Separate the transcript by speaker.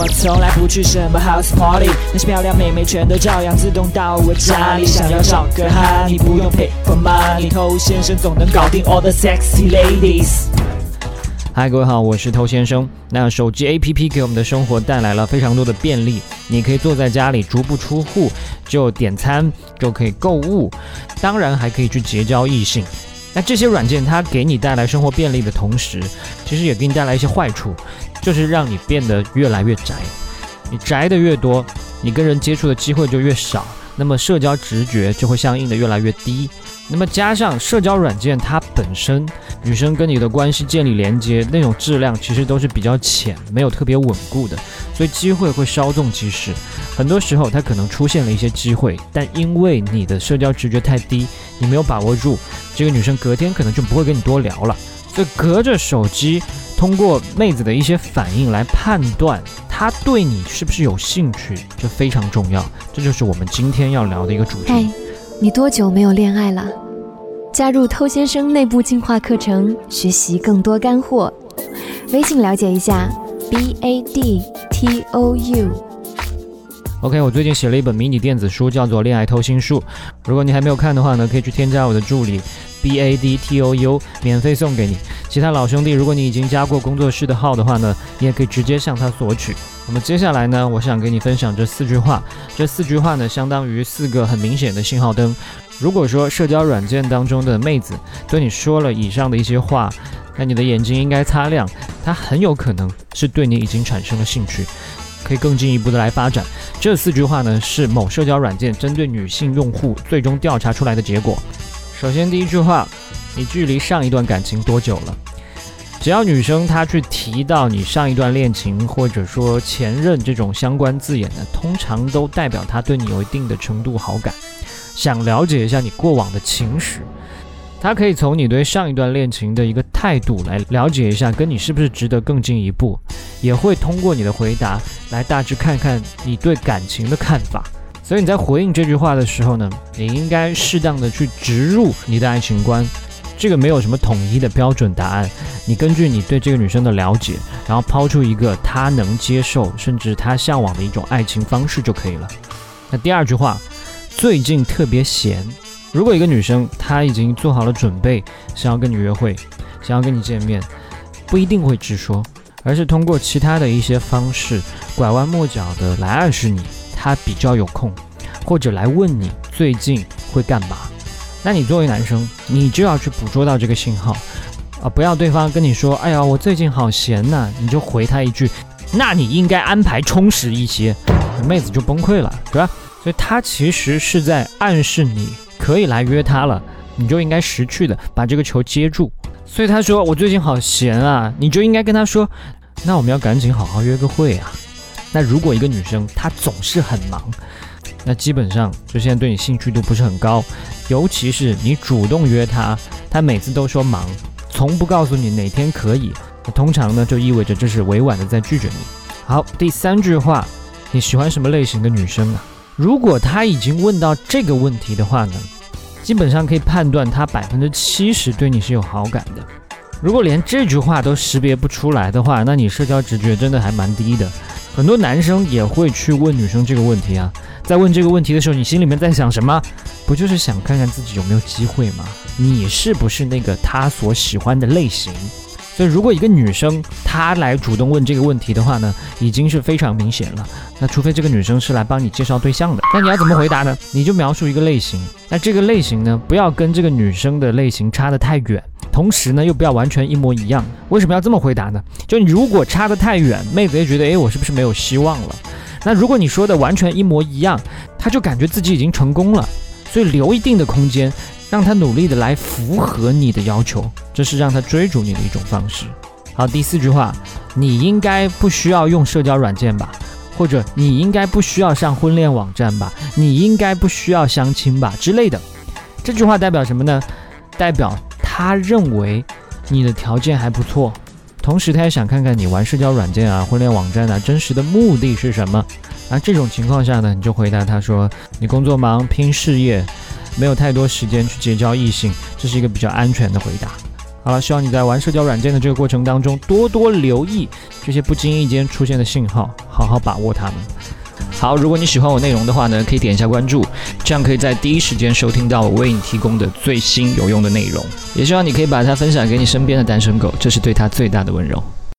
Speaker 1: 我从来不去什么 house party，那些漂亮妹妹全都照样自动到我家里。想要找个哈，你不用 pay for money，偷先生总能搞定 all the sexy ladies。
Speaker 2: 嗨，各位好，我是偷先生。那手机 APP 给我们的生活带来了非常多的便利，你可以坐在家里足不出户就点餐，就可以购物，当然还可以去结交异性。那这些软件它给你带来生活便利的同时，其实也给你带来一些坏处，就是让你变得越来越宅。你宅的越多，你跟人接触的机会就越少，那么社交直觉就会相应的越来越低。那么加上社交软件它本身。女生跟你的关系建立连接，那种质量其实都是比较浅，没有特别稳固的，所以机会会稍纵即逝。很多时候，它可能出现了一些机会，但因为你的社交直觉太低，你没有把握住，这个女生隔天可能就不会跟你多聊了。所以，隔着手机，通过妹子的一些反应来判断她对你是不是有兴趣，这非常重要。这就是我们今天要聊的一个主题。
Speaker 3: 你多久没有恋爱了？加入偷先生内部进化课程，学习更多干货。微信了解一下，b a d t o u。
Speaker 2: OK，我最近写了一本迷你电子书，叫做《恋爱偷心术》。如果你还没有看的话呢，可以去添加我的助理，b a d t o u，免费送给你。其他老兄弟，如果你已经加过工作室的号的话呢，你也可以直接向他索取。那么接下来呢，我想给你分享这四句话。这四句话呢，相当于四个很明显的信号灯。如果说社交软件当中的妹子对你说了以上的一些话，那你的眼睛应该擦亮，她很有可能是对你已经产生了兴趣，可以更进一步的来发展。这四句话呢，是某社交软件针对女性用户最终调查出来的结果。首先第一句话。你距离上一段感情多久了？只要女生她去提到你上一段恋情或者说前任这种相关字眼呢，通常都代表她对你有一定的程度好感，想了解一下你过往的情史。她可以从你对上一段恋情的一个态度来了解一下，跟你是不是值得更进一步，也会通过你的回答来大致看看你对感情的看法。所以你在回应这句话的时候呢，你应该适当的去植入你的爱情观。这个没有什么统一的标准答案，你根据你对这个女生的了解，然后抛出一个她能接受甚至她向往的一种爱情方式就可以了。那第二句话，最近特别闲。如果一个女生她已经做好了准备，想要跟你约会，想要跟你见面，不一定会直说，而是通过其他的一些方式，拐弯抹角的来暗示你他比较有空，或者来问你最近会干嘛。那你作为男生，你就要去捕捉到这个信号，啊，不要对方跟你说，哎呀，我最近好闲呐，你就回他一句，那你应该安排充实一些，妹子就崩溃了，是吧？所以他其实是在暗示你可以来约他了，你就应该识趣的把这个球接住。所以他说我最近好闲啊，你就应该跟他说，那我们要赶紧好好约个会啊。那如果一个女生她总是很忙。那基本上就现在对你兴趣度不是很高，尤其是你主动约她，她每次都说忙，从不告诉你哪天可以。通常呢就意味着这是委婉的在拒绝你。好，第三句话，你喜欢什么类型的女生啊？如果她已经问到这个问题的话呢，基本上可以判断他百分之七十对你是有好感的。如果连这句话都识别不出来的话，那你社交直觉真的还蛮低的。很多男生也会去问女生这个问题啊。在问这个问题的时候，你心里面在想什么？不就是想看看自己有没有机会吗？你是不是那个他所喜欢的类型？所以，如果一个女生她来主动问这个问题的话呢，已经是非常明显了。那除非这个女生是来帮你介绍对象的，那你要怎么回答呢？你就描述一个类型。那这个类型呢，不要跟这个女生的类型差得太远，同时呢，又不要完全一模一样。为什么要这么回答呢？就你如果差得太远，妹子也觉得，诶，我是不是没有希望了？那如果你说的完全一模一样，他就感觉自己已经成功了，所以留一定的空间，让他努力的来符合你的要求，这是让他追逐你的一种方式。好，第四句话，你应该不需要用社交软件吧，或者你应该不需要上婚恋网站吧，你应该不需要相亲吧之类的。这句话代表什么呢？代表他认为你的条件还不错。同时，他也想看看你玩社交软件啊、婚恋网站啊，真实的目的是什么？而这种情况下呢，你就回答他说：“你工作忙，拼事业，没有太多时间去结交异性。”这是一个比较安全的回答。好了，希望你在玩社交软件的这个过程当中，多多留意这些不经意间出现的信号。好好把握它们。好，如果你喜欢我内容的话呢，可以点一下关注，这样可以在第一时间收听到我为你提供的最新有用的内容。也希望你可以把它分享给你身边的单身狗，这是对他最大的温柔。